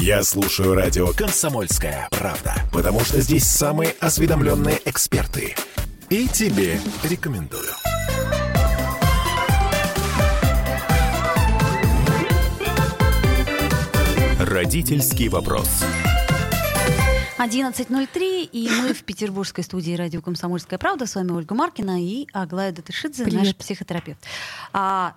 Я слушаю радио «Комсомольская правда», потому что здесь самые осведомленные эксперты. И тебе рекомендую. Родительский вопрос. 11.03, и мы в петербургской студии радио «Комсомольская правда». С вами Ольга Маркина и Аглая Датышидзе, Привет. наш психотерапевт. А,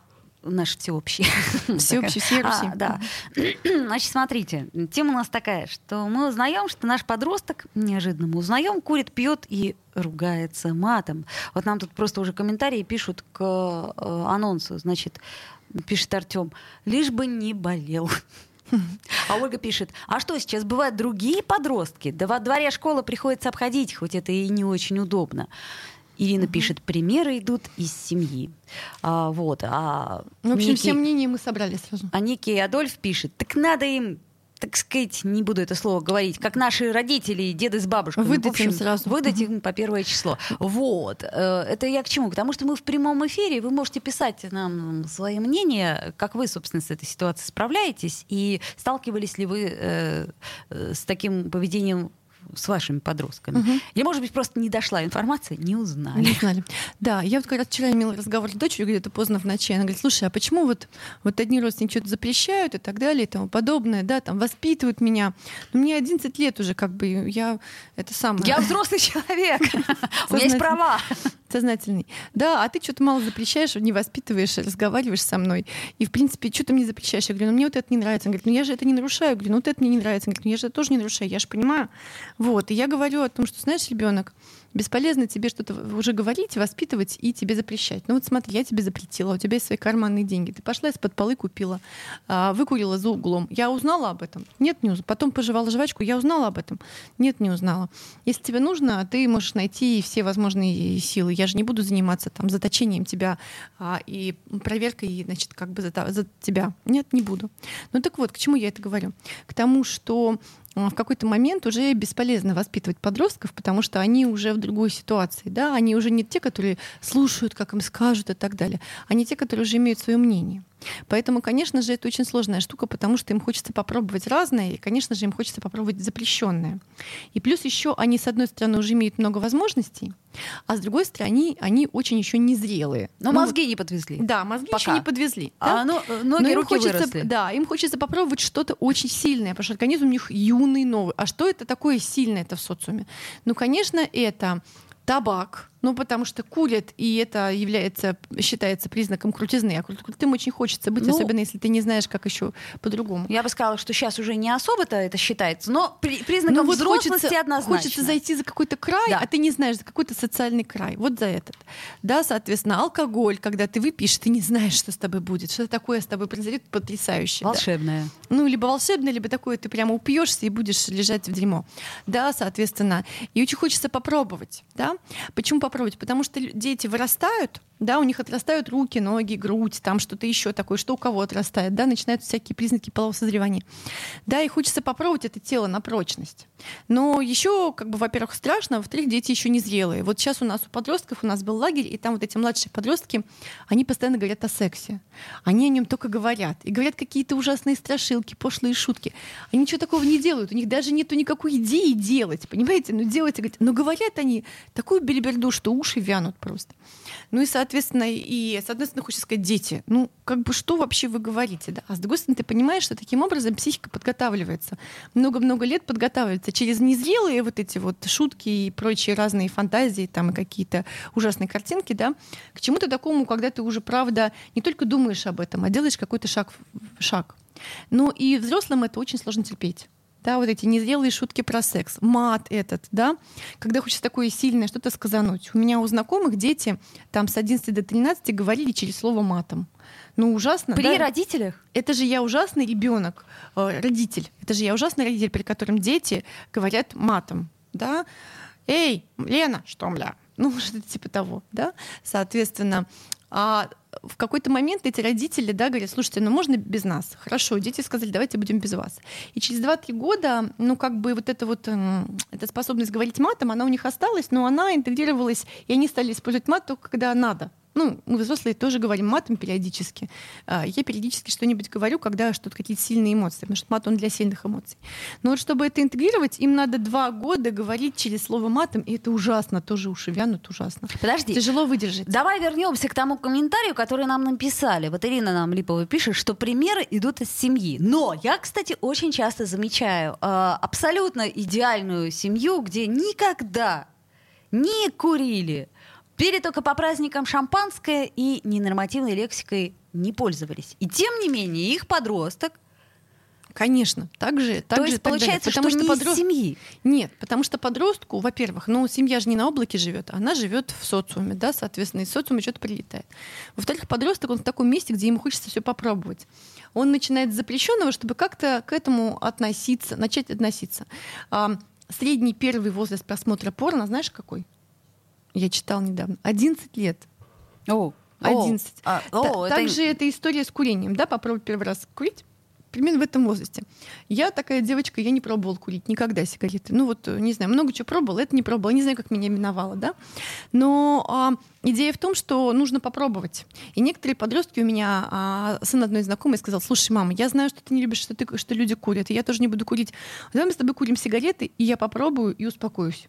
наш всеобщий. Всеобщий, всеобщий. А, да. Значит, смотрите, тема у нас такая, что мы узнаем, что наш подросток, неожиданно мы узнаем, курит, пьет и ругается матом. Вот нам тут просто уже комментарии пишут к э, анонсу. Значит, пишет Артем, лишь бы не болел. А Ольга пишет, а что сейчас бывают другие подростки? Да во дворе школы приходится обходить, хоть это и не очень удобно. Ирина пишет, примеры идут из семьи. А, вот, а Ну, В общем, некий- все мнения мы собрали сразу. а некий Адольф пишет, так надо им, так сказать, не буду это слово говорить, как наши родители и деды с бабушками. Выдать В общем, им сразу. Выдать им по первое число. Вот. Э, Это я к чему? Потому что мы в прямом эфире, вы можете писать нам свое мнение, как вы, собственно, с этой ситуацией справляетесь, и сталкивались ли вы э, э, с таким поведением с вашими подростками. Мгм. Или, может быть, просто не дошла информация, не узнали. Не знали. Да, я вот как раз вчера имела разговор с дочерью где-то поздно в ночи. Она говорит, слушай, а почему вот, вот одни родственники что-то запрещают и так далее и тому подобное, да, там воспитывают меня. Но мне 11 лет уже, как бы, я это самое... Я взрослый человек, у меня есть права. Сознательный. Да, а ты что-то мало запрещаешь, не воспитываешь, разговариваешь со мной. И, в принципе, что ты мне запрещаешь? Я говорю, ну мне вот это не нравится. Он говорит, ну я же это не нарушаю. Я говорю, ну вот это мне не нравится. Он говорит, ну я же это тоже не нарушаю, я же понимаю. Вот. И я говорю о том, что, знаешь, ребенок, бесполезно тебе что-то уже говорить, воспитывать и тебе запрещать. Ну вот смотри, я тебе запретила, у тебя есть свои карманные деньги. Ты пошла из-под полы купила, а, выкурила за углом. Я узнала об этом? Нет, не узнала. Потом пожевала жвачку, я узнала об этом? Нет, не узнала. Если тебе нужно, ты можешь найти все возможные силы. Я же не буду заниматься там заточением тебя а, и проверкой, значит, как бы за, за тебя. Нет, не буду. Ну так вот, к чему я это говорю? К тому, что в какой-то момент уже бесполезно воспитывать подростков, потому что они уже в другой ситуации, да, они уже не те, которые слушают, как им скажут и так далее, они те, которые уже имеют свое мнение. Поэтому, конечно же, это очень сложная штука, потому что им хочется попробовать разное, и, конечно же, им хочется попробовать запрещенное. И плюс еще они, с одной стороны, уже имеют много возможностей, а с другой стороны, они, очень еще незрелые. Но Ну, мозги не подвезли. да, мозги Пока. еще не подвезли. да? А ну, э, Но ноги, им руки хочется, выросли. да, им хочется попробовать что-то очень сильное, потому что организм у них юный, новый. А что это такое сильное это в социуме? Ну, конечно, это табак, ну, потому что курят, и это является, считается признаком крутизны. А крут- крутым очень хочется быть, Ну, особенно если ты не знаешь, как еще по-другому. Я бы сказала, что сейчас уже не особо-то это считается, но при- признаком Ну, вот взрослости хочется, однозначно. хочется зайти за какой-то край, Да. а ты не знаешь, за какой-то социальный край. Вот за этот. Да, соответственно, алкоголь, когда ты выпьешь, ты не знаешь, что с тобой будет, что такое с тобой произойдет потрясающе. да. Волшебное. Ну, либо волшебное, либо такое, ты прямо упьешься и будешь лежать в дерьмо. Да, соответственно. И очень хочется попробовать. Да? Почему попробовать? Потому что дети вырастают, да, у них отрастают руки, ноги, грудь, там что-то еще такое, что у кого отрастает, да, начинаются всякие признаки полового созревания. Да, и хочется попробовать это тело на прочность. Но еще, как бы, во-первых, страшно, а во-вторых, дети еще не зрелые. Вот сейчас у нас у подростков, у нас был лагерь, и там вот эти младшие подростки, они постоянно говорят о сексе. Они о нем только говорят. И говорят какие-то ужасные страшилки, пошлые шутки. Они ничего такого не делают. У них даже нету никакой идеи делать, понимаете? Ну, делать, и говорить. но говорят они такую бельберду, что уши вянут просто. Ну и, соответственно, и, с одной стороны, хочется сказать, дети, ну, как бы, что вообще вы говорите, да? А с другой стороны, ты понимаешь, что таким образом психика подготавливается. Много-много лет подготавливается через незрелые вот эти вот шутки и прочие разные фантазии, там, и какие-то ужасные картинки, да, к чему-то такому, когда ты уже, правда, не только думаешь об этом, а делаешь какой-то шаг, шаг. Ну и взрослым это очень сложно терпеть. Да, вот эти незрелые шутки про секс, мат этот, да, когда хочется такое сильное что-то сказануть. У меня у знакомых дети там с 11 до 13 говорили через слово матом. Ну, ужасно. При да? родителях? Это же я ужасный ребенок, э, родитель. Это же я ужасный родитель, при котором дети говорят матом, да. Эй, Лена, что, мля? Ну, что-то типа того, да. Соответственно, а в какой-то момент эти родители, да, говорят, слушайте, ну можно без нас? Хорошо, дети сказали, давайте будем без вас. И через 2-3 года, ну как бы вот эта вот м, эта способность говорить матом, она у них осталась, но она интегрировалась, и они стали использовать мат только когда надо. Ну, мы взрослые тоже говорим матом периодически. А, я периодически что-нибудь говорю, когда что-то какие-то сильные эмоции, потому что мат, он для сильных эмоций. Но вот чтобы это интегрировать, им надо два года говорить через слово матом, и это ужасно, тоже уши вянут ужасно. Подожди. Тяжело выдержать. Давай вернемся к тому комментарию, который нам написали. Вот Ирина нам Липова пишет, что примеры идут из семьи. Но я, кстати, очень часто замечаю э, абсолютно идеальную семью, где никогда не курили, пили только по праздникам шампанское и ненормативной лексикой не пользовались. И тем не менее их подросток Конечно, так же, так То же, есть получается, потому что, что не подро- из семьи. Нет, потому что подростку, во-первых, ну, семья же не на облаке живет, она живет в социуме, да, соответственно, из социума что-то прилетает. Во-вторых, подросток, он в таком месте, где ему хочется все попробовать. Он начинает с запрещенного, чтобы как-то к этому относиться, начать относиться. А, средний первый возраст просмотра порно, знаешь, какой? Я читал недавно. 11 лет. О, 11. А, Та- о, это- Также это история с курением, да, попробовать первый раз курить. Примерно в этом возрасте. Я такая девочка, я не пробовала курить никогда сигареты. Ну вот, не знаю, много чего пробовала, это не пробовала, не знаю, как меня миновало, да. Но а, идея в том, что нужно попробовать. И некоторые подростки у меня, а, сын одной знакомой сказал, слушай, мама, я знаю, что ты не любишь, что, ты, что люди курят, и я тоже не буду курить. Давай мы с тобой курим сигареты, и я попробую и успокоюсь.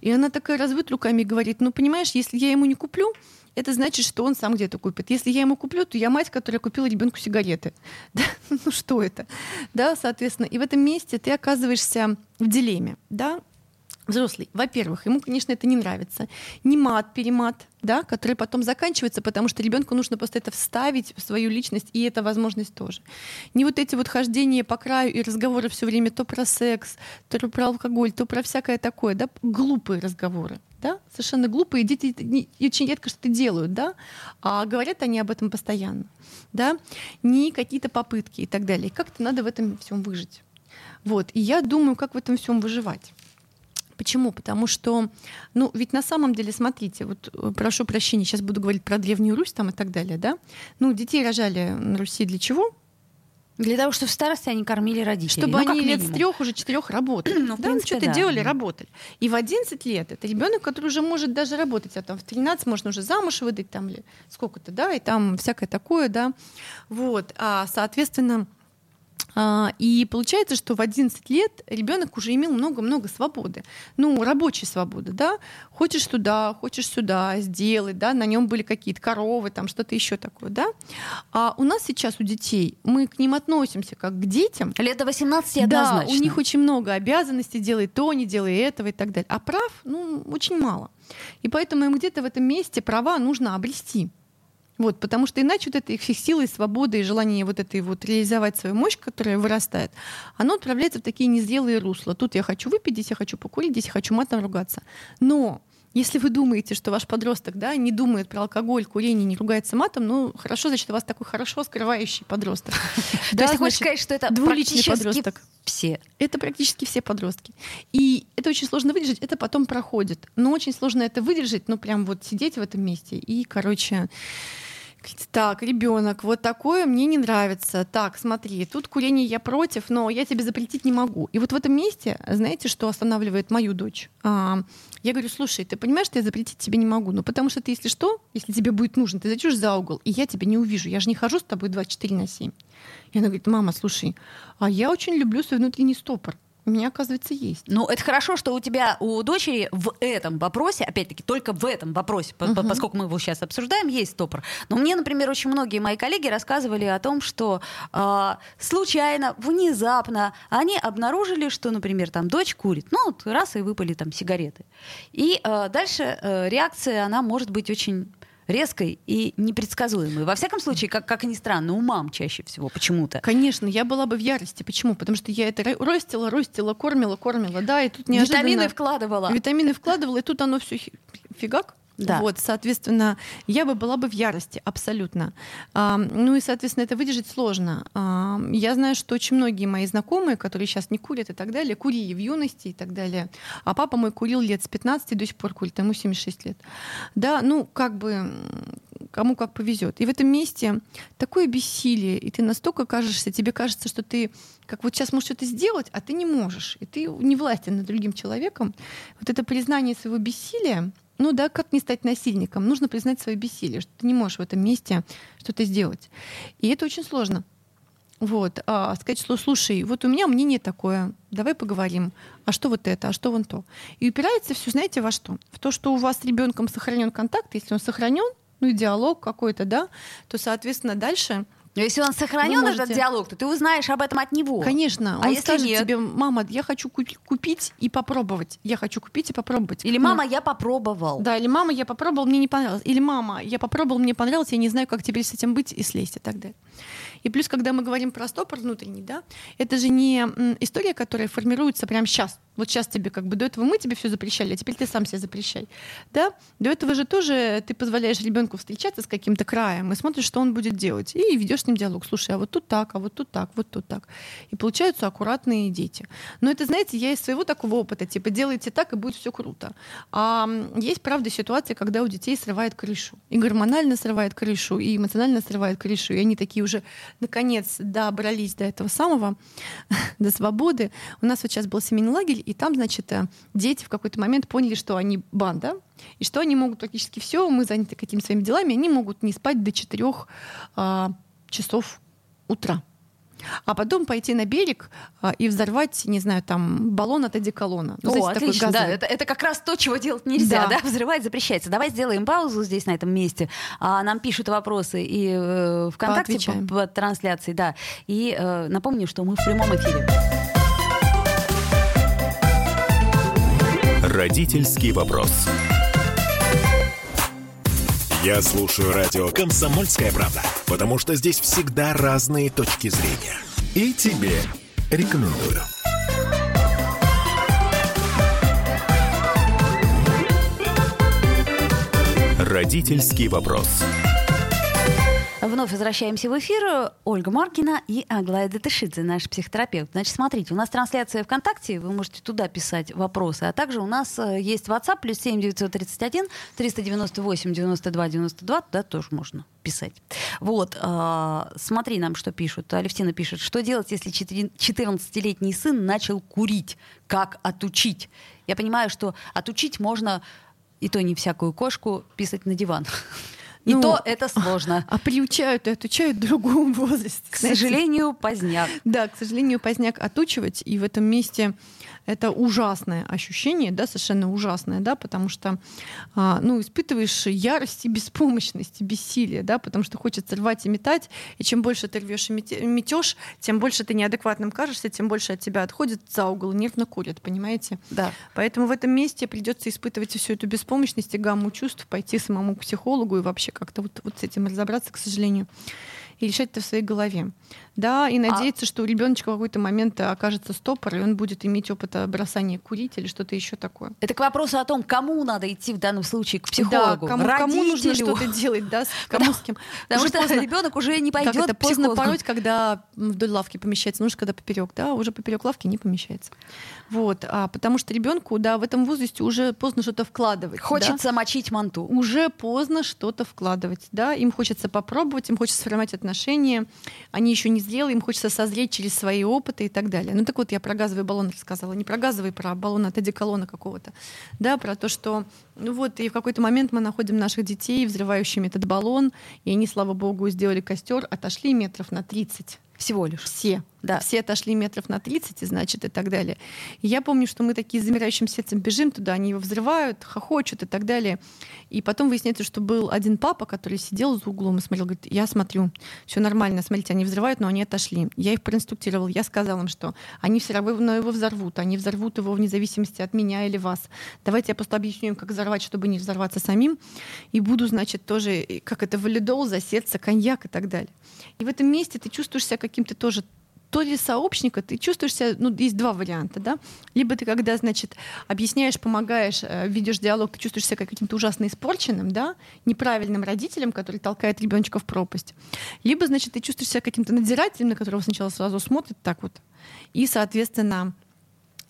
И она такая разводит руками и говорит, ну, понимаешь, если я ему не куплю, это значит, что он сам где-то купит. Если я ему куплю, то я мать, которая купила ребенку сигареты. Да? Ну что это? Да, соответственно. И в этом месте ты оказываешься в дилемме. Да? Взрослый, во-первых, ему, конечно, это не нравится. Не мат, перемат, да, который потом заканчивается, потому что ребенку нужно просто это вставить в свою личность, и эта возможность тоже. Не вот эти вот хождения по краю и разговоры все время то про секс, то про алкоголь, то про всякое такое, да, глупые разговоры. Да? Совершенно глупые, дети это не- очень редко что-то делают, да? а говорят они об этом постоянно. Да? Не какие-то попытки и так далее. Как-то надо в этом всем выжить. Вот. И я думаю, как в этом всем выживать. Почему? Потому что, ну, ведь на самом деле, смотрите, вот э, прошу прощения, сейчас буду говорить про Древнюю Русь там и так далее, да? Ну, детей рожали на Руси для чего? Для того, чтобы в старости они кормили родителей. Чтобы Ну, они лет с трех уже четырех работали. Ну, в да, принципе, что-то да. делали, работали. И в 11 лет это ребенок, который уже может даже работать, а там в 13 можно уже замуж выдать там или сколько-то, да, и там всякое такое, да. Вот, а, соответственно, и получается, что в 11 лет ребенок уже имел много-много свободы. Ну, рабочей свободы, да. Хочешь туда, хочешь сюда сделать, да, на нем были какие-то коровы, там что-то еще такое, да. А у нас сейчас у детей, мы к ним относимся как к детям, Лет до 18 да, однозначно. у них очень много обязанностей, делай то, не делай этого и так далее. А прав, ну, очень мало. И поэтому им где-то в этом месте права нужно обрести. Вот, потому что иначе вот эта их сила и свобода и желание вот этой вот реализовать свою мощь, которая вырастает, оно отправляется в такие незрелые русла. Тут я хочу выпить, здесь я хочу покурить, здесь я хочу матом ругаться. Но если вы думаете, что ваш подросток да, не думает про алкоголь, курение, не ругается матом, ну хорошо, значит, у вас такой хорошо скрывающий подросток. То есть хочешь сказать, что это двуличный подросток. все. Это практически все подростки. И это очень сложно выдержать, это потом проходит. Но очень сложно это выдержать, ну прям вот сидеть в этом месте и, короче, так, ребенок, вот такое мне не нравится. Так, смотри, тут курение я против, но я тебе запретить не могу. И вот в этом месте, знаете, что останавливает мою дочь? А, я говорю, слушай, ты понимаешь, что я запретить тебе не могу? Ну, потому что ты, если что, если тебе будет нужно, ты зайдешь за угол, и я тебя не увижу. Я же не хожу с тобой 24 на 7. И она говорит, мама, слушай, а я очень люблю свой внутренний стопор. У меня, оказывается, есть. Ну, это хорошо, что у тебя, у дочери в этом вопросе, опять-таки, только в этом вопросе, Мгм. поскольку мы его сейчас обсуждаем, есть стопор. Но мне, например, очень многие мои коллеги рассказывали о том, что а, случайно, внезапно они обнаружили, что, например, там дочь курит, ну, вот раз и выпали там сигареты. И а, дальше э, реакция, она может быть очень резкой и непредсказуемой. Во всяком случае, как, как ни странно, у мам чаще всего почему-то. Конечно, я была бы в ярости. Почему? Потому что я это ро- ростила, ростила, кормила, кормила, да, и тут неожиданно... Витамины вкладывала. Витамины вкладывала, и тут оно все фигак. Да. Вот, соответственно, я бы была бы в ярости, абсолютно. А, ну и, соответственно, это выдержать сложно. А, я знаю, что очень многие мои знакомые, которые сейчас не курят и так далее, курили в юности и так далее. А папа мой курил лет с 15 и до сих пор курит, ему 76 лет. Да, ну, как бы кому как повезет. И в этом месте такое бессилие, и ты настолько кажешься, тебе кажется, что ты как вот сейчас можешь что-то сделать, а ты не можешь, и ты не властен над другим человеком. Вот это признание своего бессилия, ну да, как не стать насильником? Нужно признать свое бессилие, что ты не можешь в этом месте что-то сделать. И это очень сложно. Вот, а сказать, что слушай, вот у меня мнение такое, давай поговорим, а что вот это, а что вон то. И упирается все, знаете, во что? В то, что у вас с ребенком сохранен контакт, если он сохранен, ну и диалог какой-то, да, то, соответственно, дальше но если он сохранен можете... этот диалог, то ты узнаешь об этом от него. Конечно. А он если скажет нет? тебе, мама, я хочу купи- купить и попробовать. Я хочу купить и попробовать. Или Ну, мама, я попробовал. Да, или мама, я попробовал, мне не понравилось. Или мама, я попробовал, мне понравилось, я не знаю, как теперь с этим быть и слезть и так далее. И плюс, когда мы говорим про стопор внутренний, да, это же не история, которая формируется прямо сейчас. Вот сейчас тебе как бы до этого мы тебе все запрещали, а теперь ты сам себе запрещай. Да? До этого же тоже ты позволяешь ребенку встречаться с каким-то краем и смотришь, что он будет делать. И ведешь с ним диалог. Слушай, а вот тут так, а вот тут так, вот тут так. И получаются аккуратные дети. Но это, знаете, я из своего такого опыта, типа, делайте так, и будет все круто. А есть, правда, ситуация, когда у детей срывает крышу. И гормонально срывает крышу, и эмоционально срывает крышу. И они такие уже, наконец, добрались до этого самого, до свободы. У нас вот сейчас был семейный лагерь, и там, значит, э, дети в какой-то момент поняли, что они банда, и что они могут практически все, мы заняты какими-то своими делами, они могут не спать до 4 часов утра. А потом пойти на берег а, и взорвать, не знаю, там баллон от одеколона. Ну, О, знаете, такой отлично, да, это, это как раз то, чего делать нельзя, да. Да. взрывать запрещается. Давай сделаем паузу здесь, на этом месте. А, нам пишут вопросы и э, ВКонтакте по, по трансляции, да. И э, напомню, что мы в прямом эфире. Родительский вопрос. Я слушаю радио «Комсомольская правда», потому что здесь всегда разные точки зрения. И тебе рекомендую. Родительский вопрос. Вновь возвращаемся в эфир. Ольга Маркина и Аглая Датышидзе, наш психотерапевт. Значит, смотрите, у нас трансляция ВКонтакте, вы можете туда писать вопросы, а также у нас э, есть WhatsApp, плюс 7 931 398 92 92, туда тоже можно писать. Вот, а, смотри нам, что пишут. Алевтина пишет, что делать, если 14-летний сын начал курить? Как отучить? Я понимаю, что отучить можно, и то не всякую кошку, писать на диван. И Ну, то это сложно. А приучают и отучают в другом возрасте. К сожалению, поздняк. Да, к сожалению, поздняк отучивать, и в этом месте это ужасное ощущение, да, совершенно ужасное, да, потому что, а, ну, испытываешь ярость и беспомощность, и бессилие, да, потому что хочется рвать и метать, и чем больше ты рвешь и мете- метешь, тем больше ты неадекватным кажешься, тем больше от тебя отходит за угол, нервно курят, понимаете? Да. Поэтому в этом месте придется испытывать всю эту беспомощность и гамму чувств, пойти самому к психологу и вообще как-то вот, вот с этим разобраться, к сожалению, и решать это в своей голове. Да, и надеяться, что у ребеночка в какой-то момент окажется стопор, и он будет иметь опыт бросания курить или что-то еще такое. Это к вопросу о том, кому надо идти в данном случае к психологу. Да, кому, кому нужно Родителю. что-то делать, да, с- кому с кем. Потому что ребенок уже не пойдет это поздно пороть, когда вдоль лавки помещается, нужно, когда поперек, да, уже поперек лавки не помещается. Вот, а, потому что ребенку, да, в этом возрасте уже поздно что-то вкладывать. да. Хочется мочить манту. уже поздно что-то вкладывать, да, им хочется попробовать, им хочется сформировать отношения, они еще не зрелые, им хочется созреть через свои опыты и так далее. Ну так вот, я про газовый баллон рассказала, не про газовый, про баллон от одеколона какого-то, да, про то, что, ну вот, и в какой-то момент мы находим наших детей, взрывающими этот баллон, и они, слава богу, сделали костер, отошли метров на 30 Всего лишь. все. Да. Все отошли метров на 30, и, значит, и так далее. И я помню, что мы такие с замирающим сердцем бежим туда, они его взрывают, хохочут и так далее. И потом выясняется, что был один папа, который сидел за углом и смотрел, говорит, я смотрю, все нормально, смотрите, они взрывают, но они отошли. Я их проинструктировал, я сказал им, что они все равно его взорвут, они взорвут его вне зависимости от меня или вас. Давайте я просто объясню им, как взорвать, чтобы не взорваться самим. И буду, значит, тоже, э, как это, валидол за сердце, коньяк и так далее. И в этом месте ты чувствуешь себя каким-то тоже то ли сообщника, ты чувствуешь себя, ну, есть два варианта, да, либо ты, когда, значит, объясняешь, помогаешь, э, ведешь диалог, ты чувствуешь себя каким-то ужасно испорченным, да, неправильным родителем, который толкает ребеночка в пропасть, либо, значит, ты чувствуешь себя каким-то надзирателем, на которого сначала сразу смотрит так вот, и, соответственно,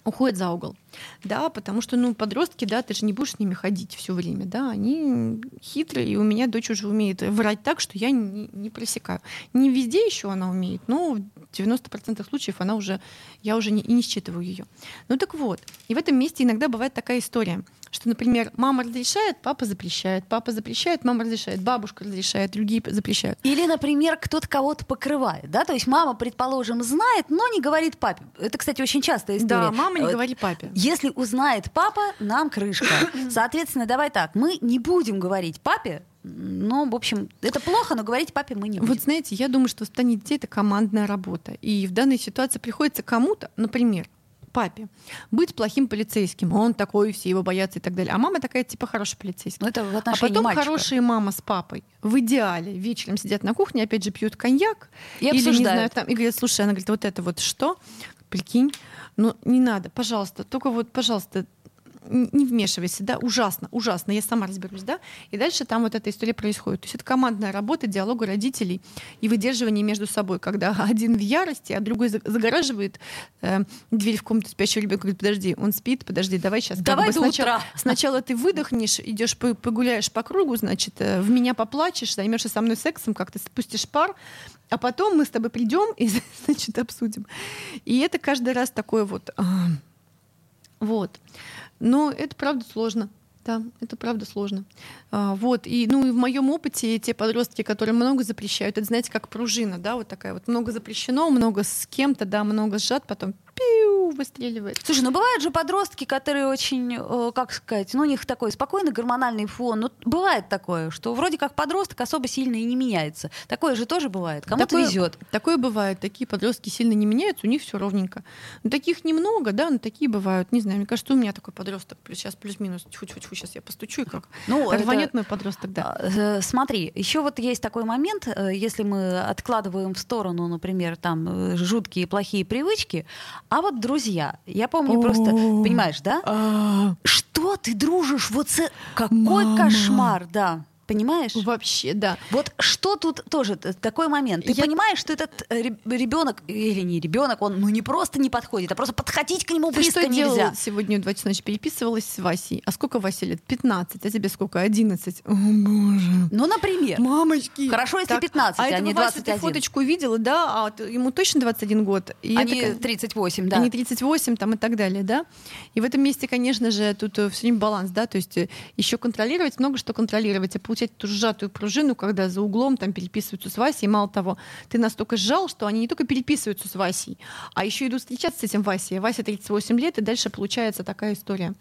уходит за угол. Да, потому что, ну, подростки, да, ты же не будешь с ними ходить все время, да, они хитрые, и у меня дочь уже умеет врать так, что я не, не просекаю. Не везде еще она умеет, но 90% случаев она уже, я уже не, и не считываю ее. Ну так вот, и в этом месте иногда бывает такая история, что, например, мама разрешает, папа запрещает, папа запрещает, мама разрешает, бабушка разрешает, другие запрещают. Или, например, кто-то кого-то покрывает, да, то есть мама, предположим, знает, но не говорит папе. Это, кстати, очень частая история. Да, мама не Вот говорит папе. Если узнает папа, нам крышка. Соответственно, давай так, мы не будем говорить папе, но, в общем, это плохо, но говорить папе мы не будем. Вот знаете, я думаю, что воспитание детей — это командная работа. И в данной ситуации приходится кому-то, например, папе, быть плохим полицейским. Он такой, все его боятся и так далее. А мама такая, типа, хороший полицейский. Ну, это в А потом мальчика. хорошие мама с папой в идеале вечером сидят на кухне, опять же пьют коньяк. И или, не обсуждают. знаю, там, и говорят, слушай, она говорит, вот это вот что? Прикинь, ну не надо, пожалуйста, только вот, пожалуйста, не вмешивайся, да, ужасно, ужасно, я сама разберусь, да, и дальше там вот эта история происходит. То есть это командная работа, диалог родителей и выдерживание между собой, когда один в ярости, а другой за- загораживает э, дверь в комнату спящего ребенка, говорит, подожди, он спит, подожди, давай сейчас. Давай до сначала, утра. сначала ты выдохнешь, идешь по- погуляешь по кругу, значит, э, в меня поплачешь, займешься со мной сексом, как ты спустишь пар, а потом мы с тобой придем и, значит, обсудим. И это каждый раз такое вот. а, Вот. Но это правда сложно. Да, это правда сложно. А, вот. И, ну, и в моем опыте те подростки, которые много запрещают, это, знаете, как пружина, да, вот такая вот. Много запрещено, много с кем-то, да, много сжат, потом пиу, выстреливает. Слушай, ну бывают же подростки, которые очень, э, как сказать, ну у них такой спокойный гормональный фон. Ну, бывает такое, что вроде как подросток особо сильно и не меняется. Такое же тоже бывает. Кому-то Такое- везет. Такое бывает. Такие подростки сильно не меняются, у них все ровненько. Ну, таких немного, да, но такие бывают. Не знаю, мне кажется, у меня такой подросток. Плюс сейчас плюс-минус. Тьфу-тьфу-тьфу, сейчас я постучу и как. Ну, это- Рванет мой подросток, да. А, э, Смотри, еще вот есть такой момент, э, если мы откладываем в сторону, например, там жуткие плохие привычки, а вот друзья, я помню просто, понимаешь, да? А, Что ты дружишь? Вот с... какой кошмар, да. Понимаешь? Вообще, да. Вот что тут тоже такой момент. Ты Я- понимаешь, что этот ребенок или не ребенок, он ну не просто не подходит, а просто подходить к нему Ты близко что нельзя. делала сегодня в 2 часа ночи? Переписывалась с Васей. А сколько Васе лет? 15. А тебе сколько? 11. О, боже. Ну, например. Мамочки. Хорошо, если 15, а этого не Васю ты 21. фоточку видела, да? А ему точно 21 год. И Они такая- 38, да. Они 38 там и так далее, да. И в этом месте, конечно же, тут все время баланс, да, то есть еще контролировать, много что контролировать, а получать эту сжатую пружину, когда за углом там переписываются с Васей, мало того, ты настолько сжал, что они не только переписываются с Васей, а еще идут встречаться с этим Васей. Вася 38 лет, и дальше получается такая история.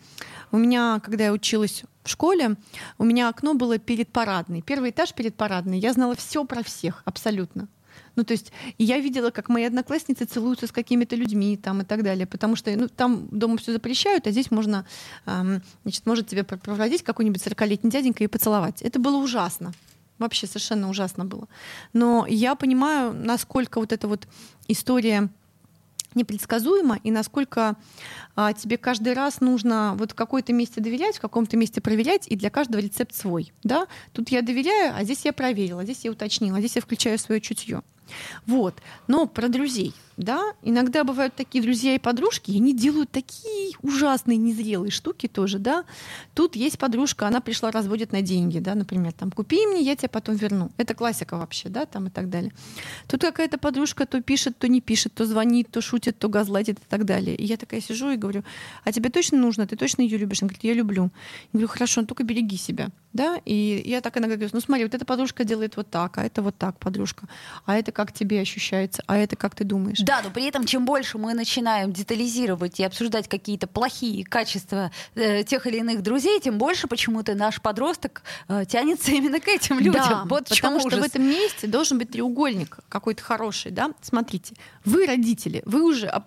У меня, когда я училась в школе, у меня окно было перед парадной. Первый этаж перед парадной. Я знала все про всех, абсолютно. Ну, то есть, я видела, как мои одноклассницы целуются с какими-то людьми там и так далее, потому что, ну, там дома все запрещают, а здесь можно, эм, значит, может тебе пр- проводить какой-нибудь 40-летний дяденька и поцеловать. Это было ужасно. Вообще совершенно ужасно было. Но я понимаю, насколько вот эта вот история непредсказуема и насколько а, тебе каждый раз нужно вот в какой-то месте доверять, в каком-то месте проверять, и для каждого рецепт свой. Да? Тут я доверяю, а здесь я проверила, здесь я уточнила, здесь я включаю свое чутье. Вот. Но про друзей. Да? Иногда бывают такие друзья и подружки, и они делают такие ужасные, незрелые штуки тоже. Да? Тут есть подружка, она пришла, разводит на деньги, да, например, там, купи мне, я тебе потом верну. Это классика вообще, да, там и так далее. Тут какая-то подружка то пишет, то не пишет, то звонит, то шутит, то газлайтит и так далее. И я такая сижу и говорю, а тебе точно нужно? Ты точно ее любишь? Она говорит, я люблю. Я говорю, хорошо, ну только береги себя. Да? И я так иногда говорю, ну смотри, вот эта подружка делает вот так, а это вот так, подружка. А это как тебе ощущается? А это как ты думаешь? Да, но при этом чем больше мы начинаем детализировать и обсуждать какие-то плохие качества э, тех или иных друзей, тем больше почему-то наш подросток э, тянется именно к этим людям. Да, вот потому что в этом месте должен быть треугольник какой-то хороший, да? Смотрите, вы родители, вы уже ап-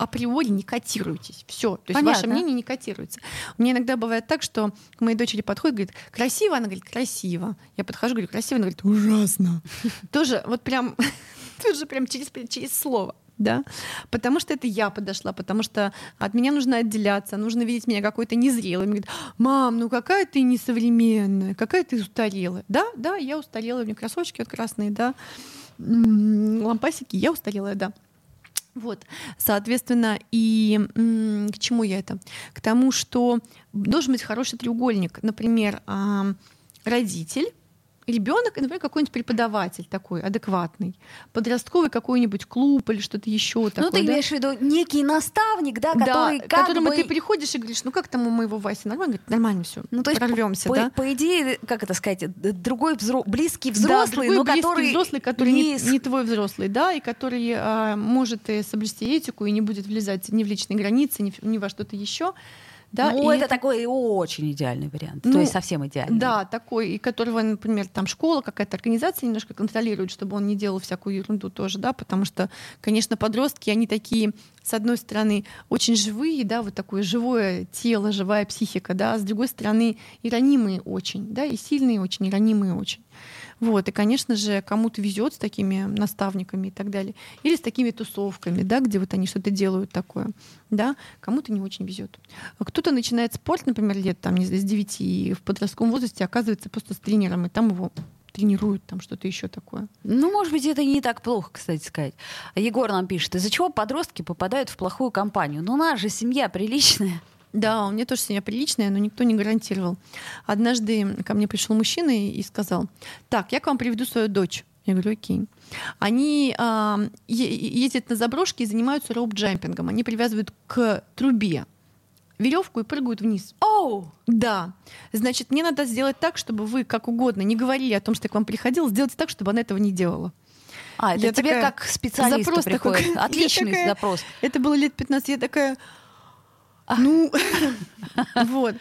априори не котируетесь. Все. То есть ваше Понятно. мнение не котируется. У меня иногда бывает так, что к моей дочери подходит, говорит, красиво, она говорит, красиво. Я подхожу, говорю, красиво, она говорит, ужасно. Тоже вот прям, тоже прям через, через слово. Да, потому что это я подошла, потому что от меня нужно отделяться, нужно видеть меня какой-то незрелой. Мне говорит, мам, ну какая ты несовременная, какая ты устарелая. Да, да, я устарелая, у меня кроссовочки вот красные, да, лампасики, я устарелая, да. Вот, соответственно, и к чему я это? К тому, что должен быть хороший треугольник. Например, родитель, ребенок, например, какой-нибудь преподаватель такой адекватный, подростковый какой-нибудь клуб или что-то еще такое. Ну, ты да? имеешь в виду некий наставник, да, да, который к как которому бы... ты приходишь и говоришь, ну как там у моего Васи нормально? Говорит, нормально все, Ну, то есть, прорвемся, по, да? по идее, как это сказать, другой взро- близкий Да, взрослый, другой но близкий который взрослый, который не, не твой взрослый, да, и который а, может и соблюсти этику и не будет влезать ни в личные границы, ни, в- ни во что-то еще. Да, ну, и это такой очень идеальный вариант. Ну, то есть совсем идеальный. Да, такой, и которого, например, там школа, какая-то организация немножко контролирует, чтобы он не делал всякую ерунду тоже, да, потому что, конечно, подростки, они такие, с одной стороны, очень живые, да, вот такое живое тело, живая психика, да, а с другой стороны, и ранимые очень, да, и сильные очень, и ранимые очень. Вот, и, конечно же, кому-то везет с такими наставниками и так далее. Или с такими тусовками, да, где вот они что-то делают такое. Да, кому-то не очень везет. Кто-то начинает спорт, например, лет там, не знаю, с 9, и в подростковом возрасте оказывается просто с тренером, и там его тренируют, там что-то еще такое. Ну, может быть, это не так плохо, кстати сказать. Егор нам пишет, из-за чего подростки попадают в плохую компанию? Ну, у нас же семья приличная. Да, у меня тоже семья приличная, но никто не гарантировал. Однажды ко мне пришел мужчина и сказал, так, я к вам приведу свою дочь. Я говорю, окей. Они е- ездят на заброшки и занимаются роуп-джампингом. Они привязывают к трубе веревку и прыгают вниз. Оу! Да. Значит, мне надо сделать так, чтобы вы как угодно не говорили о том, что я к вам приходила, сделать так, чтобы она этого не делала. А, это Я тебе такая, как специалисту запрос такой, приходит. я Отличный такая, запрос. Это было лет 15, я такая, ну, вот.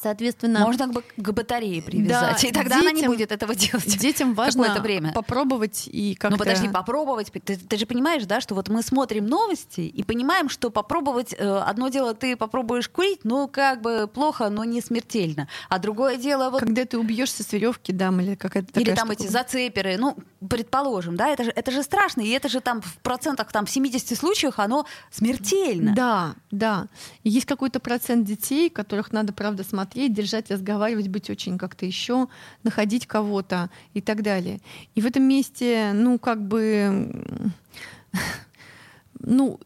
Соответственно, Можно к, ба- к батарее привязать, Да, и тогда она не детям- будет этого делать. детям важно какое-то время. попробовать и как-то... Ну подожди, попробовать. Ты, ты же понимаешь, да, что вот мы смотрим новости и понимаем, что попробовать э, одно дело ты попробуешь курить, ну как бы плохо, но не смертельно, а другое дело вот Когда ты убьешься с веревки, дам, или какая-то такая или там штука. эти зацеперы, ну предположим, да, это же это же страшно, и это же там в процентах там в 70 случаях оно смертельно. Да, да. Есть какой-то процент детей, которых надо, правда, смотреть, держать, разговаривать, быть очень как-то еще, находить кого-то и так далее. И в этом месте, ну, как бы, ну,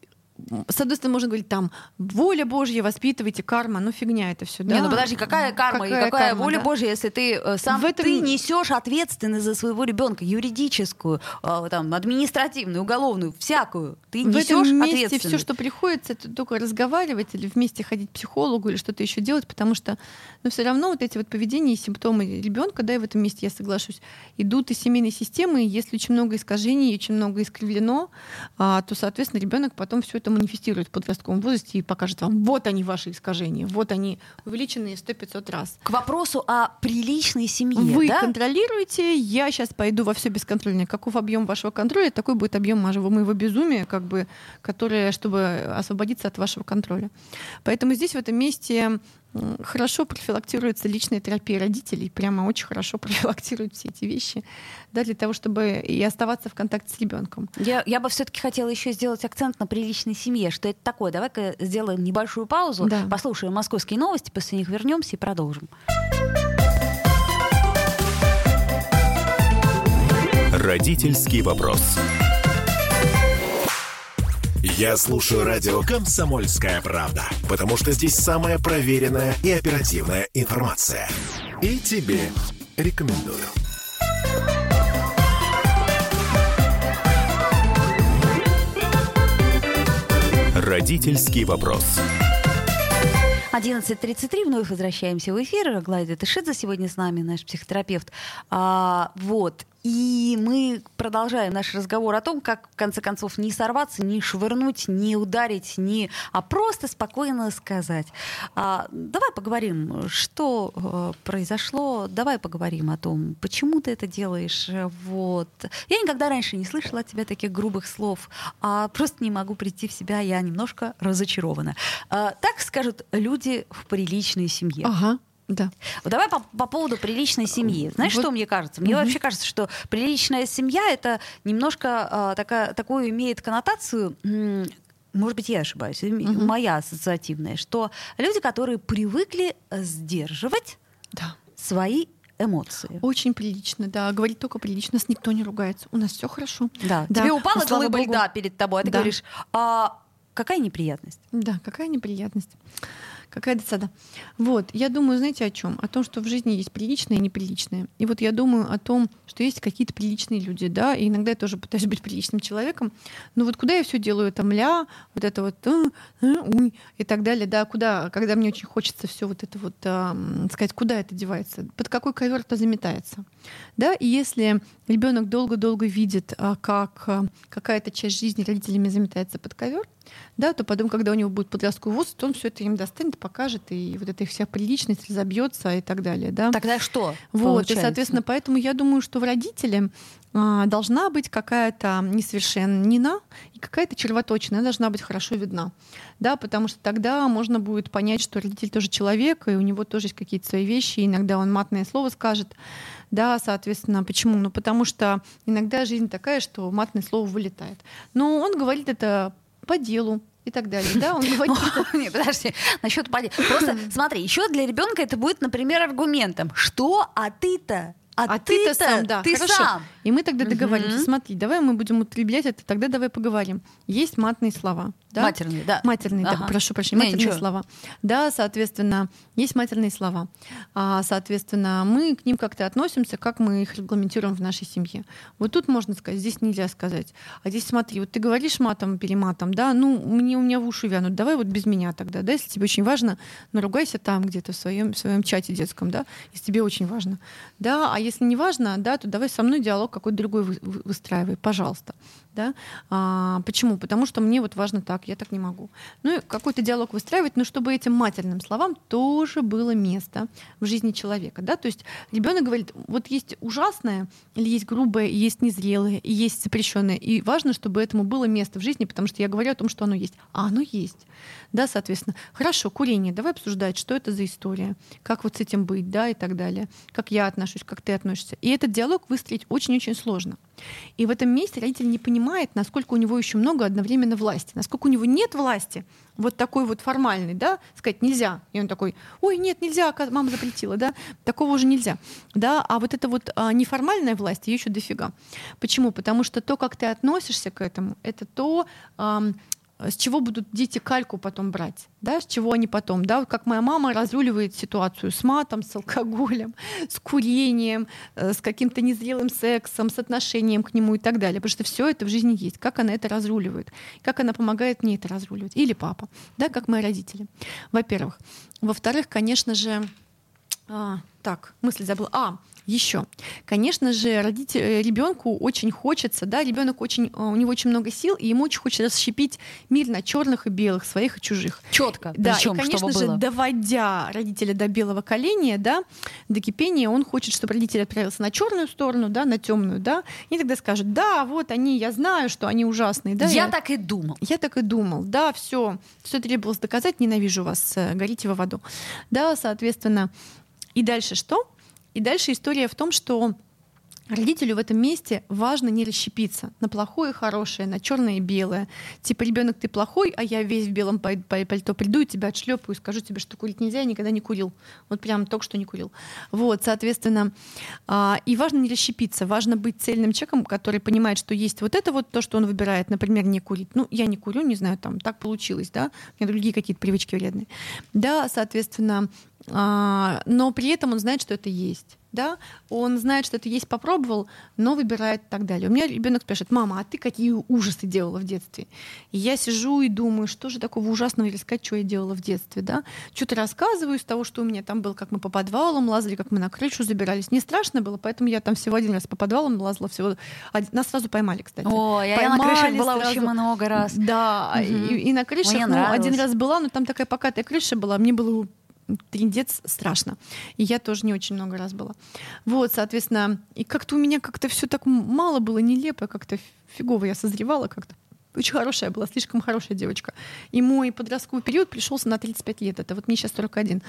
с одной стороны, можно говорить там, воля Божья, воспитывайте, карма, ну фигня это все, да? Не, ну подожди, какая карма и Какая какая карма, воля да? Божья, если ты э, сам В этом- ты несешь ответственность за своего ребенка, юридическую, э, там, административную, уголовную, всякую. Ты В несешь этом месте все, что приходится, это только разговаривать или вместе ходить к психологу или что-то еще делать, потому что, ну, все равно вот эти вот поведения и симптомы ребенка, да, и в этом месте я соглашусь, идут из семейной системы, если очень много искажений, очень много искривлено, а, то, соответственно, ребенок потом все это манифестирует в подростковом возрасте и покажет вам, вот они ваши искажения, вот они увеличенные 100-500 раз. К вопросу о приличной семье, Вы да? контролируете, я сейчас пойду во все бесконтрольное. Каков объем вашего контроля, такой будет объем моего безумия, как бы, которое, чтобы освободиться от вашего контроля. Поэтому здесь в этом месте хорошо профилактируется личная терапия родителей, прямо очень хорошо профилактируют все эти вещи, да, для того, чтобы и оставаться в контакте с ребенком. Я, я бы все-таки хотела еще сделать акцент на приличной семье. Что это такое? Давай-ка сделаем небольшую паузу, Да. послушаем московские новости, после них вернемся и продолжим. Родительский вопрос. Я слушаю радио «Комсомольская правда», потому что здесь самая проверенная и оперативная информация. И тебе рекомендую. Родительский вопрос. 11.33, вновь возвращаемся в эфир. Гладия Тышидзе сегодня с нами, наш психотерапевт. А, вот. И мы продолжаем наш разговор о том, как, в конце концов, не сорваться, не швырнуть, не ударить, не, а просто спокойно сказать. А, давай поговорим, что э, произошло. Давай поговорим о том, почему ты это делаешь. Э, Вот. Я никогда раньше не слышала от тебя таких грубых слов, а просто не могу прийти в себя. Я немножко разочарована. А, так скажут люди в приличной семье. Ага, да. Вот Давай по, по поводу приличной семьи. Знаешь, Вот. что мне кажется? Мне Мгм. вообще кажется, что приличная семья это немножко а, такая, такую имеет коннотацию. Может быть, я ошибаюсь, Мгм. моя ассоциативная, что люди, которые привыкли э, сдерживать Да. свои эмоции. Очень прилично, да. Говорить только прилично, нас никто не ругается. У нас все хорошо. Да. Да. Тебе упала Ну, слава глыба богу. льда перед тобой, а ты Да. говоришь, а, какая неприятность? Да, какая неприятность. Какая досада. Вот, я думаю, знаете о чем? О том, что в жизни есть приличные и неприличные. И вот я думаю о том, что есть какие-то приличные люди, да, и иногда я тоже пытаюсь быть приличным человеком. Но вот куда я все делаю, там ля, вот это вот уй, и так далее, да, куда, когда мне очень хочется все вот это вот сказать, куда это девается, под какой ковер это заметается, да, и если ребенок долго-долго видит, а, как а, какая-то часть жизни родителями заметается под ковер, да, то потом, когда у него будет подростковый возраст, он все это им достанет, покажет, и вот эта их вся приличность разобьется и так далее. Да? Тогда что? Вот, получается? и, соответственно, поэтому я думаю, что в родителе а, должна быть какая-то несовершеннина и какая-то червоточина, должна быть хорошо видна. Да, потому что тогда можно будет понять, что родитель тоже человек, и у него тоже есть какие-то свои вещи, и иногда он матное слово скажет. Да, соответственно, почему? Ну, потому что иногда жизнь такая, что матное слово вылетает. Но он говорит это по делу, и так далее. Да, он говорит. Нет, подожди, насчет Просто смотри, еще для ребенка это будет, например, аргументом. Что? А ты-то? А, а ты-то сам, да, ты хорошо. сам. И мы тогда договоримся. Угу. Смотри, давай мы будем употреблять это, тогда давай поговорим. Есть матные слова. Да? Матерные, да. Матерные, ага. да, прошу прощения, матерные ничего. слова. Да, соответственно, есть матерные слова. А, соответственно, мы к ним как-то относимся, как мы их регламентируем в нашей семье. Вот тут можно сказать, здесь нельзя сказать. А здесь смотри, вот ты говоришь матом, перематом, да, ну, мне, у меня в уши вянут, давай вот без меня тогда, да, если тебе очень важно, наругайся там где-то в своем, в своем чате детском, да, если тебе очень важно. Да, а если не важно, да, то давай со мной диалог какой-то другой выстраивай, пожалуйста. Да? А, почему? Потому что мне вот важно так, я так не могу. Ну и какой-то диалог выстраивать, но чтобы этим матерным словам тоже было место в жизни человека. Да? То есть ребенок говорит, вот есть ужасное, или есть грубое, и есть незрелое, и есть запрещенное. И важно, чтобы этому было место в жизни, потому что я говорю о том, что оно есть. А оно есть. Да, соответственно. Хорошо, курение. Давай обсуждать, что это за история, как вот с этим быть, да, и так далее. Как я отношусь, как ты относишься. И этот диалог выстроить очень-очень сложно. И в этом месте родитель не понимает, насколько у него еще много одновременно власти, насколько у него нет власти, вот такой вот формальный, да, сказать нельзя. И он такой, ой, нет, нельзя, мама запретила, да, такого уже нельзя. Да, а вот эта вот а, неформальная власть, ее еще дофига. Почему? Потому что то, как ты относишься к этому, это то, с чего будут дети кальку потом брать, да, с чего они потом, да, как моя мама разруливает ситуацию с матом, с алкоголем, с курением, э, с каким-то незрелым сексом, с отношением к нему и так далее, потому что все это в жизни есть, как она это разруливает, как она помогает мне это разруливать, или папа, да, как мои родители, во-первых. Во-вторых, конечно же, а, так, мысль забыла. А, еще. Конечно же, родитель, э, ребенку очень хочется, да, ребенок очень, э, у него очень много сил, и ему очень хочется расщепить мир на черных и белых, своих и чужих. Четко. Да, причем, и, конечно же, было. доводя родителя до белого коленя, да, до кипения, он хочет, чтобы родитель отправился на черную сторону, да, на темную, да, и тогда скажет, да, вот они, я знаю, что они ужасные, да. Я, я так и думал. Я так и думал, да, все, все требовалось доказать, ненавижу вас, э, горите во воду, да, соответственно. И дальше что? И дальше история в том, что Родителю в этом месте важно не расщепиться на плохое и хорошее, на черное и белое. Типа, ребенок, ты плохой, а я весь в белом пальто приду и тебя отшлепаю скажу тебе, что курить нельзя, я никогда не курил. Вот прям только что не курил. Вот, соответственно, а, и важно не расщепиться, важно быть цельным человеком, который понимает, что есть вот это вот то, что он выбирает, например, не курить. Ну, я не курю, не знаю, там так получилось, да, у меня другие какие-то привычки вредные. Да, соответственно, а, но при этом он знает, что это есть да, он знает, что это есть, попробовал, но выбирает и так далее. У меня ребенок спрашивает, мама, а ты какие ужасы делала в детстве? И я сижу и думаю, что же такого ужасного или сказать, что я делала в детстве, да? Что-то рассказываю из того, что у меня там было, как мы по подвалам лазали, как мы на крышу забирались. Не страшно было, поэтому я там всего один раз по подвалам лазала, всего один... нас сразу поймали, кстати. О, я поймали на крыше была сразу. очень много раз. Да, угу. и, и на крыше ну, один раз была, но там такая покатая крыша была, мне было трендец страшно. И я тоже не очень много раз была. Вот, соответственно, и как-то у меня как-то все так мало было, нелепо, как-то фигово я созревала как-то очень хорошая была, слишком хорошая девочка. И мой подростковый период пришелся на 35 лет. Это вот мне сейчас 41.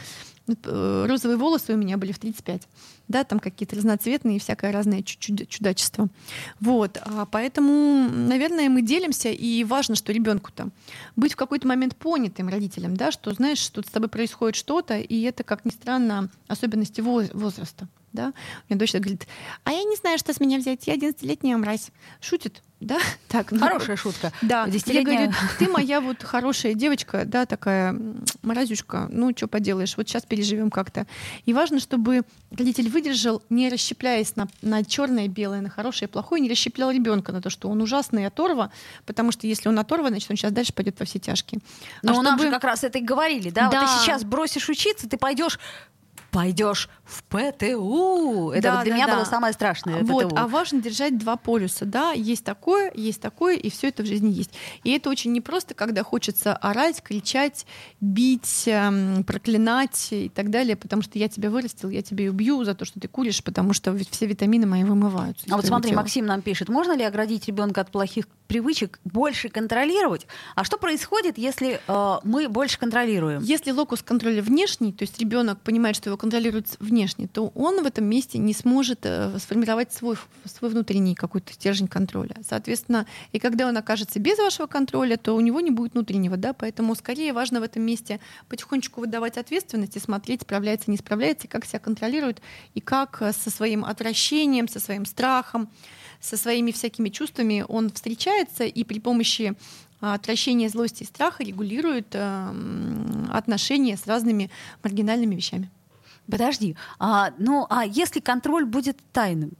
Э, розовые волосы у меня были в 35. Да, там какие-то разноцветные и всякое разное чудачество. Вот. А поэтому, наверное, мы делимся, и важно, что ребенку там быть в какой-то момент понятым родителям, да, что знаешь, что с тобой происходит что-то, и это, как ни странно, особенности возраста. Да? У меня дочь говорит, а я не знаю, что с меня взять, я 11-летняя мразь. Шутит, да? Так, ну, Хорошая шутка. Да, я говорю, ты моя вот хорошая девочка, да, такая мразюшка, ну, что поделаешь, вот сейчас переживем как-то. И важно, чтобы родитель выдержал, не расщепляясь на, на черное и белое, на хорошее и плохое, не расщеплял ребенка на то, что он ужасный оторва, потому что если он оторва, значит, он сейчас дальше пойдет во все тяжкие. Но а чтобы... нам же как раз это и говорили, да? да. Вот ты сейчас бросишь учиться, ты пойдешь пойдешь в ПТУ. Это да, вот для да, меня да. было самое страшное. Вот, ПТУ. а важно держать два полюса, да, есть такое, есть такое, и все это в жизни есть. И это очень непросто, когда хочется орать, кричать, бить, эм, проклинать и так далее, потому что я тебя вырастил, я тебя убью за то, что ты куришь, потому что все витамины мои вымываются. А вот смотри, тела. Максим нам пишет, можно ли оградить ребенка от плохих привычек, больше контролировать? А что происходит, если э, мы больше контролируем? Если локус контроля внешний, то есть ребенок понимает, что его контролируют внешне, то он в этом месте не сможет э, сформировать свой, свой внутренний какой-то стержень контроля. Соответственно, и когда он окажется без вашего контроля, то у него не будет внутреннего, да, поэтому скорее важно в этом месте потихонечку выдавать ответственность и смотреть, справляется, не справляется, как себя контролирует и как э, со своим отвращением, со своим страхом, со своими всякими чувствами он встречается и при помощи а, отвращения злости и страха регулирует э, отношения с разными маргинальными вещами. Подожди, а, ну а если контроль будет тайным?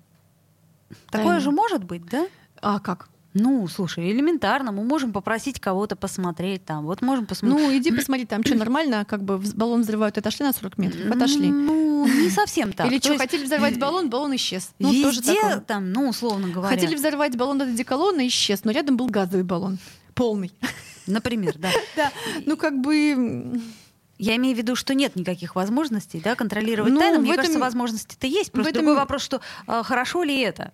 Такое Тайным. же может быть, да? А как? Ну, слушай, элементарно, мы можем попросить кого-то посмотреть там. Вот можем посмотреть. Ну, иди посмотри, там что, нормально, как бы баллон взрывают, отошли на 40 метров, отошли. Ну, не совсем так. Или что, хотели взорвать баллон, баллон исчез. Ну, везде тоже такое. там, ну, условно говоря. Хотели взорвать баллон от одеколона, исчез, но рядом был газовый баллон, полный. Например, да. Да, ну как бы... Я имею в виду, что нет никаких возможностей да, контролировать ну, тайну. Мне этом... кажется, возможности-то есть. Просто этом... другой вопрос, что а, хорошо ли это?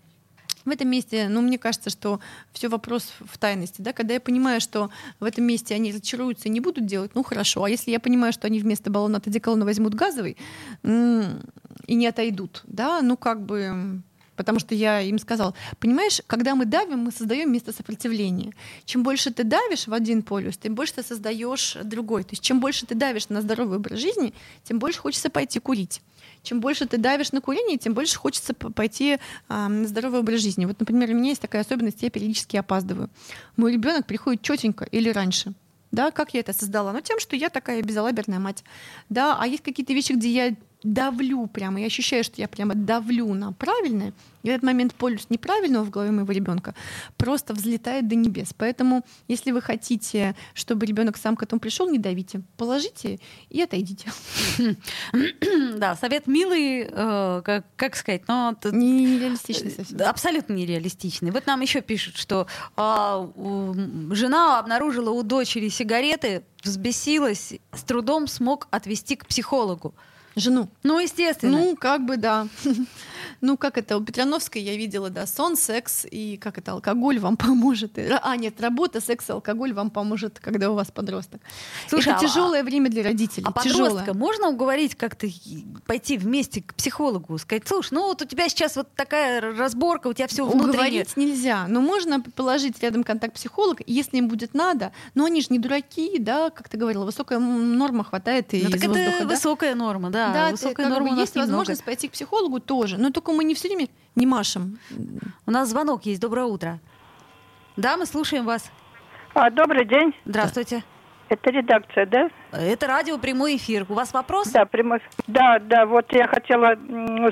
В этом месте, ну, мне кажется, что все вопрос в тайности, да, когда я понимаю, что в этом месте они разочаруются и не будут делать, ну, хорошо, а если я понимаю, что они вместо баллона от одеколона возьмут газовый и не отойдут, да, ну, как бы потому что я им сказал, понимаешь, когда мы давим, мы создаем место сопротивления. Чем больше ты давишь в один полюс, тем больше ты создаешь другой. То есть чем больше ты давишь на здоровый образ жизни, тем больше хочется пойти курить. Чем больше ты давишь на курение, тем больше хочется пойти а, на здоровый образ жизни. Вот, например, у меня есть такая особенность, я периодически опаздываю. Мой ребенок приходит четенько или раньше. Да, как я это создала? Ну, тем, что я такая безалаберная мать. Да, а есть какие-то вещи, где я давлю прямо, я ощущаю, что я прямо давлю на правильное, и в этот момент полюс неправильного в голове моего ребенка просто взлетает до небес. Поэтому, если вы хотите, чтобы ребенок сам к этому пришел, не давите, положите и отойдите. Да, совет милый, э, как, как сказать, но нереалистичный совсем. Абсолютно нереалистичный. Вот нам еще пишут, что а, жена обнаружила у дочери сигареты, взбесилась, с трудом смог отвести к психологу. Жену. Ну, естественно. Ну, как бы да. Ну, как это, у Петрановской я видела, да, сон, секс и как это, алкоголь вам поможет. А, нет, работа, секс, алкоголь вам поможет, когда у вас подросток. Слушай, это а, тяжелое время для родителей. А тяжелое. подростка можно уговорить как-то пойти вместе к психологу, сказать, слушай, ну вот у тебя сейчас вот такая разборка, у тебя все внутри. Уговорить нельзя, но можно положить рядом контакт психолога, если им будет надо, но они же не дураки, да, как ты говорила, высокая норма хватает и ну, так из это воздуха, высокая да? норма, да, да высокая норма бы, есть возможность пойти к психологу тоже, но только мы не все время не машем. У нас звонок есть. Доброе утро. Да, мы слушаем вас. А, добрый день. Здравствуйте. Это редакция, да? Это радио прямой эфир. У вас вопрос? Да, прямой. Да, да. Вот я хотела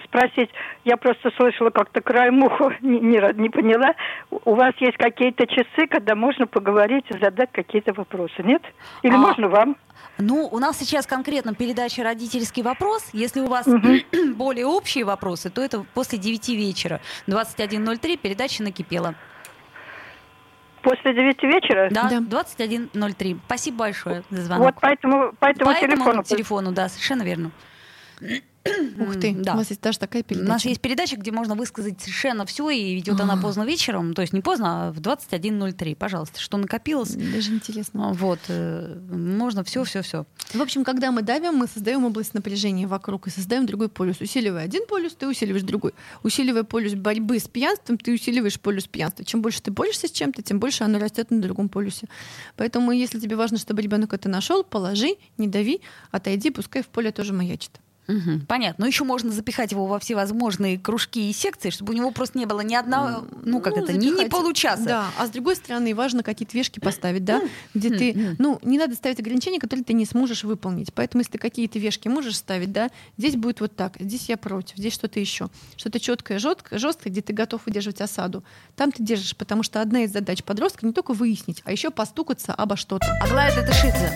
спросить. Я просто слышала как-то край муху, не, не, не поняла. У вас есть какие-то часы, когда можно поговорить и задать какие-то вопросы, нет? Или а, можно вам? Ну, у нас сейчас конкретно передача «Родительский вопрос». Если у вас угу. более общие вопросы, то это после 9 вечера. 21.03 передача накипела. После 9 вечера? Да, да. 21.03. Спасибо большое за звонок. Вот поэтому, поэтому, поэтому телефону. телефону, да, совершенно верно. Ух ты, да. у вас есть даже такая передача. У нас есть передача, где можно высказать совершенно все, и идет она поздно вечером, то есть не поздно, а в 21.03. Пожалуйста, что накопилось. Даже интересно. Вот, э, можно все, все, все. В общем, когда мы давим, мы создаем область напряжения вокруг и создаем другой полюс. Усиливая один полюс, ты усиливаешь другой. Усиливая полюс борьбы с пьянством, ты усиливаешь полюс пьянства. Чем больше ты борешься с чем-то, тем больше оно растет на другом полюсе. Поэтому, если тебе важно, чтобы ребенок это нашел, положи, не дави, отойди, пускай в поле тоже маячит. Мгм, понятно. Но еще можно запихать его во всевозможные кружки и секции, чтобы у него просто не было ни одного, ну как Ну, это, ни, ни запихать. получаса. Да, а с другой стороны, важно какие-то вешки поставить, да, где ты, ну, не надо ставить ограничения, которые ты не сможешь выполнить. Поэтому, если ты какие-то вешки можешь ставить, да, здесь будет вот так, здесь я против, здесь что-то еще. Что-то четкое, жесткое, жесткое, где ты готов выдерживать осаду. Там ты держишь, потому что одна из задач подростка не только выяснить, а еще постукаться обо что-то. Аглая Датышидзе.